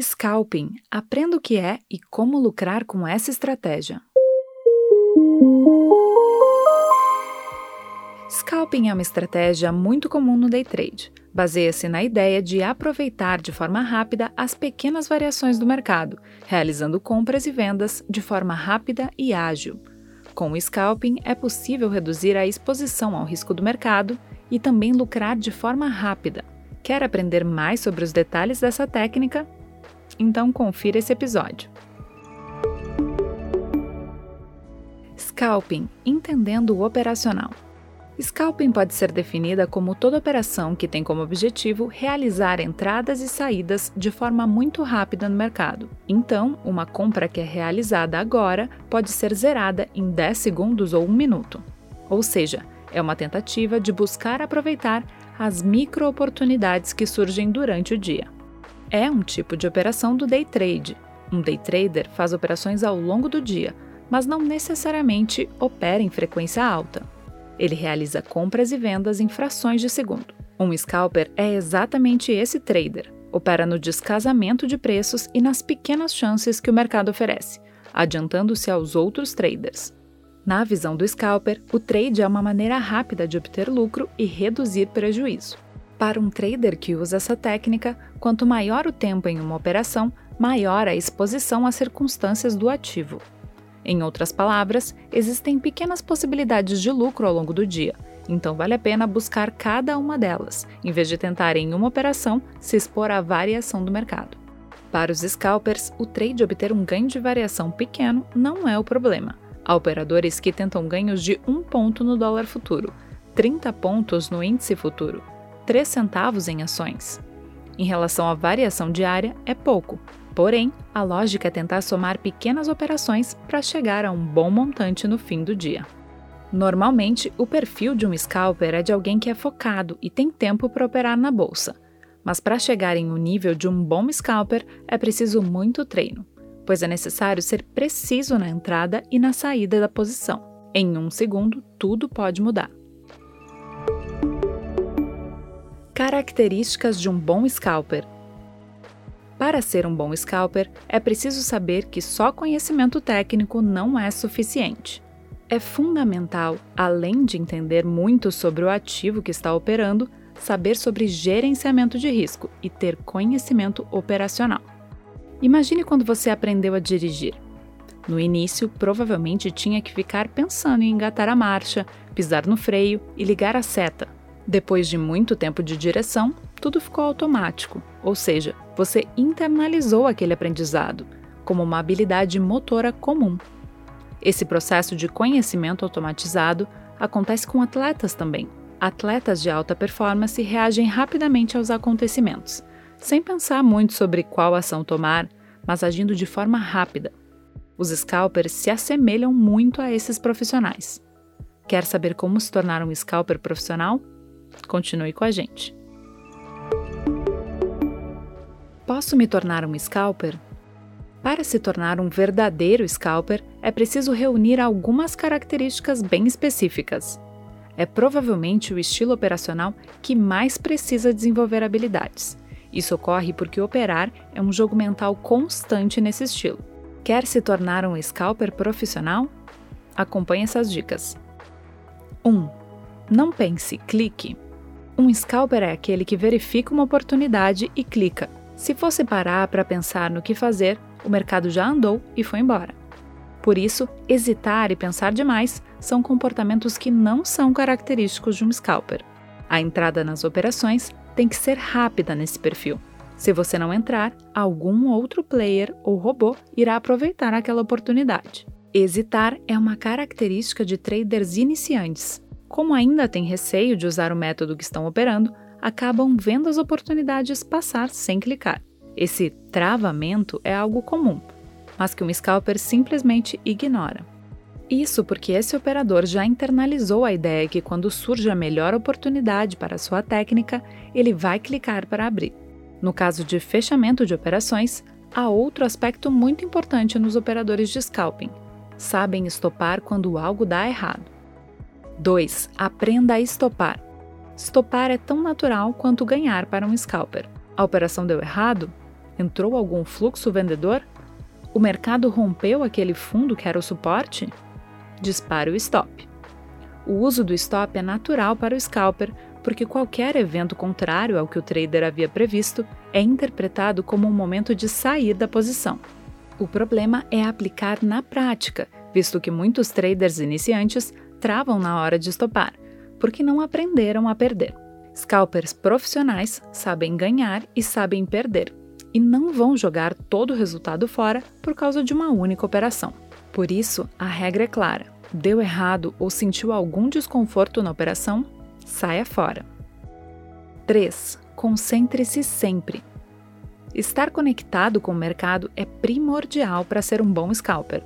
Scalping. Aprenda o que é e como lucrar com essa estratégia. Scalping é uma estratégia muito comum no day trade. Baseia-se na ideia de aproveitar de forma rápida as pequenas variações do mercado, realizando compras e vendas de forma rápida e ágil. Com o scalping, é possível reduzir a exposição ao risco do mercado e também lucrar de forma rápida. Quer aprender mais sobre os detalhes dessa técnica? Então confira esse episódio. Scalping Entendendo o operacional. Scalping pode ser definida como toda operação que tem como objetivo realizar entradas e saídas de forma muito rápida no mercado. Então, uma compra que é realizada agora pode ser zerada em 10 segundos ou 1 minuto. Ou seja, é uma tentativa de buscar aproveitar as micro-oportunidades que surgem durante o dia. É um tipo de operação do day trade. Um day trader faz operações ao longo do dia, mas não necessariamente opera em frequência alta. Ele realiza compras e vendas em frações de segundo. Um scalper é exatamente esse trader. Opera no descasamento de preços e nas pequenas chances que o mercado oferece, adiantando-se aos outros traders. Na visão do scalper, o trade é uma maneira rápida de obter lucro e reduzir prejuízo. Para um trader que usa essa técnica, quanto maior o tempo em uma operação, maior a exposição às circunstâncias do ativo. Em outras palavras, existem pequenas possibilidades de lucro ao longo do dia, então vale a pena buscar cada uma delas, em vez de tentar em uma operação se expor à variação do mercado. Para os scalpers, o trade obter um ganho de variação pequeno não é o problema. Há operadores que tentam ganhos de 1 ponto no dólar futuro, 30 pontos no índice futuro, 3 centavos em ações. Em relação à variação diária, é pouco, porém, a lógica é tentar somar pequenas operações para chegar a um bom montante no fim do dia. Normalmente, o perfil de um scalper é de alguém que é focado e tem tempo para operar na bolsa. Mas para chegar em um nível de um bom scalper, é preciso muito treino pois é necessário ser preciso na entrada e na saída da posição. Em um segundo, tudo pode mudar. Características de um bom scalper. Para ser um bom scalper, é preciso saber que só conhecimento técnico não é suficiente. É fundamental, além de entender muito sobre o ativo que está operando, saber sobre gerenciamento de risco e ter conhecimento operacional. Imagine quando você aprendeu a dirigir. No início, provavelmente tinha que ficar pensando em engatar a marcha, pisar no freio e ligar a seta. Depois de muito tempo de direção, tudo ficou automático, ou seja, você internalizou aquele aprendizado como uma habilidade motora comum. Esse processo de conhecimento automatizado acontece com atletas também. Atletas de alta performance reagem rapidamente aos acontecimentos sem pensar muito sobre qual ação tomar, mas agindo de forma rápida. Os scalpers se assemelham muito a esses profissionais. Quer saber como se tornar um scalper profissional? Continue com a gente. Posso me tornar um scalper? Para se tornar um verdadeiro scalper, é preciso reunir algumas características bem específicas. É provavelmente o estilo operacional que mais precisa desenvolver habilidades, isso ocorre porque operar é um jogo mental constante nesse estilo. Quer se tornar um scalper profissional? Acompanhe essas dicas. 1. Um, não pense, clique. Um scalper é aquele que verifica uma oportunidade e clica. Se fosse parar para pensar no que fazer, o mercado já andou e foi embora. Por isso, hesitar e pensar demais são comportamentos que não são característicos de um scalper. A entrada nas operações tem que ser rápida nesse perfil. Se você não entrar, algum outro player ou robô irá aproveitar aquela oportunidade. Hesitar é uma característica de traders iniciantes. Como ainda têm receio de usar o método que estão operando, acabam vendo as oportunidades passar sem clicar. Esse travamento é algo comum, mas que um scalper simplesmente ignora. Isso porque esse operador já internalizou a ideia que quando surge a melhor oportunidade para sua técnica, ele vai clicar para abrir. No caso de fechamento de operações, há outro aspecto muito importante nos operadores de scalping: sabem estopar quando algo dá errado. 2. Aprenda a estopar. Estopar é tão natural quanto ganhar para um scalper. A operação deu errado? Entrou algum fluxo vendedor? O mercado rompeu aquele fundo que era o suporte? Dispare o stop. O uso do stop é natural para o scalper, porque qualquer evento contrário ao que o trader havia previsto é interpretado como um momento de sair da posição. O problema é aplicar na prática, visto que muitos traders iniciantes travam na hora de estopar, porque não aprenderam a perder. Scalpers profissionais sabem ganhar e sabem perder, e não vão jogar todo o resultado fora por causa de uma única operação. Por isso, a regra é clara: deu errado ou sentiu algum desconforto na operação, saia fora. 3. Concentre-se sempre. Estar conectado com o mercado é primordial para ser um bom scalper.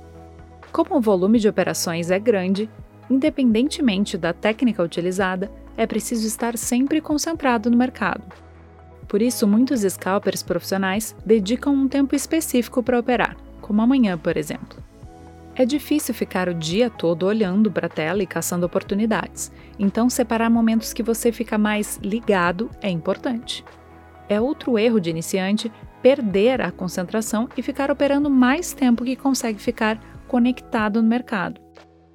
Como o volume de operações é grande, independentemente da técnica utilizada, é preciso estar sempre concentrado no mercado. Por isso, muitos scalpers profissionais dedicam um tempo específico para operar, como amanhã, por exemplo. É difícil ficar o dia todo olhando para a tela e caçando oportunidades, então separar momentos que você fica mais ligado é importante. É outro erro de iniciante perder a concentração e ficar operando mais tempo que consegue ficar conectado no mercado.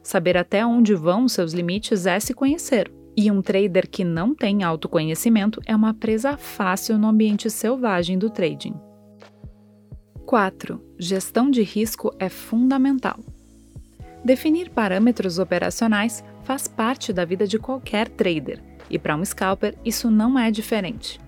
Saber até onde vão seus limites é se conhecer. E um trader que não tem autoconhecimento é uma presa fácil no ambiente selvagem do trading. 4. Gestão de risco é fundamental. Definir parâmetros operacionais faz parte da vida de qualquer trader, e para um scalper isso não é diferente.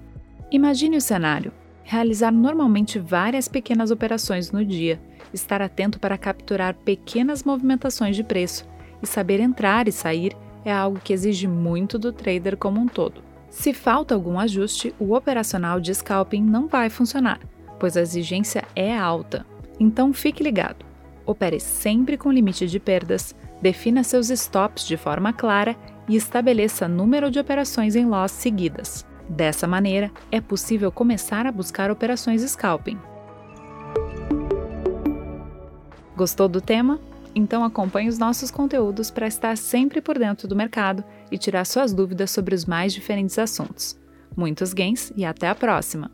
Imagine o cenário: realizar normalmente várias pequenas operações no dia, estar atento para capturar pequenas movimentações de preço e saber entrar e sair é algo que exige muito do trader como um todo. Se falta algum ajuste, o operacional de scalping não vai funcionar, pois a exigência é alta. Então fique ligado. Opere sempre com limite de perdas, defina seus stops de forma clara e estabeleça número de operações em loss seguidas. Dessa maneira, é possível começar a buscar operações scalping. Gostou do tema? Então acompanhe os nossos conteúdos para estar sempre por dentro do mercado e tirar suas dúvidas sobre os mais diferentes assuntos. Muitos gains e até a próxima!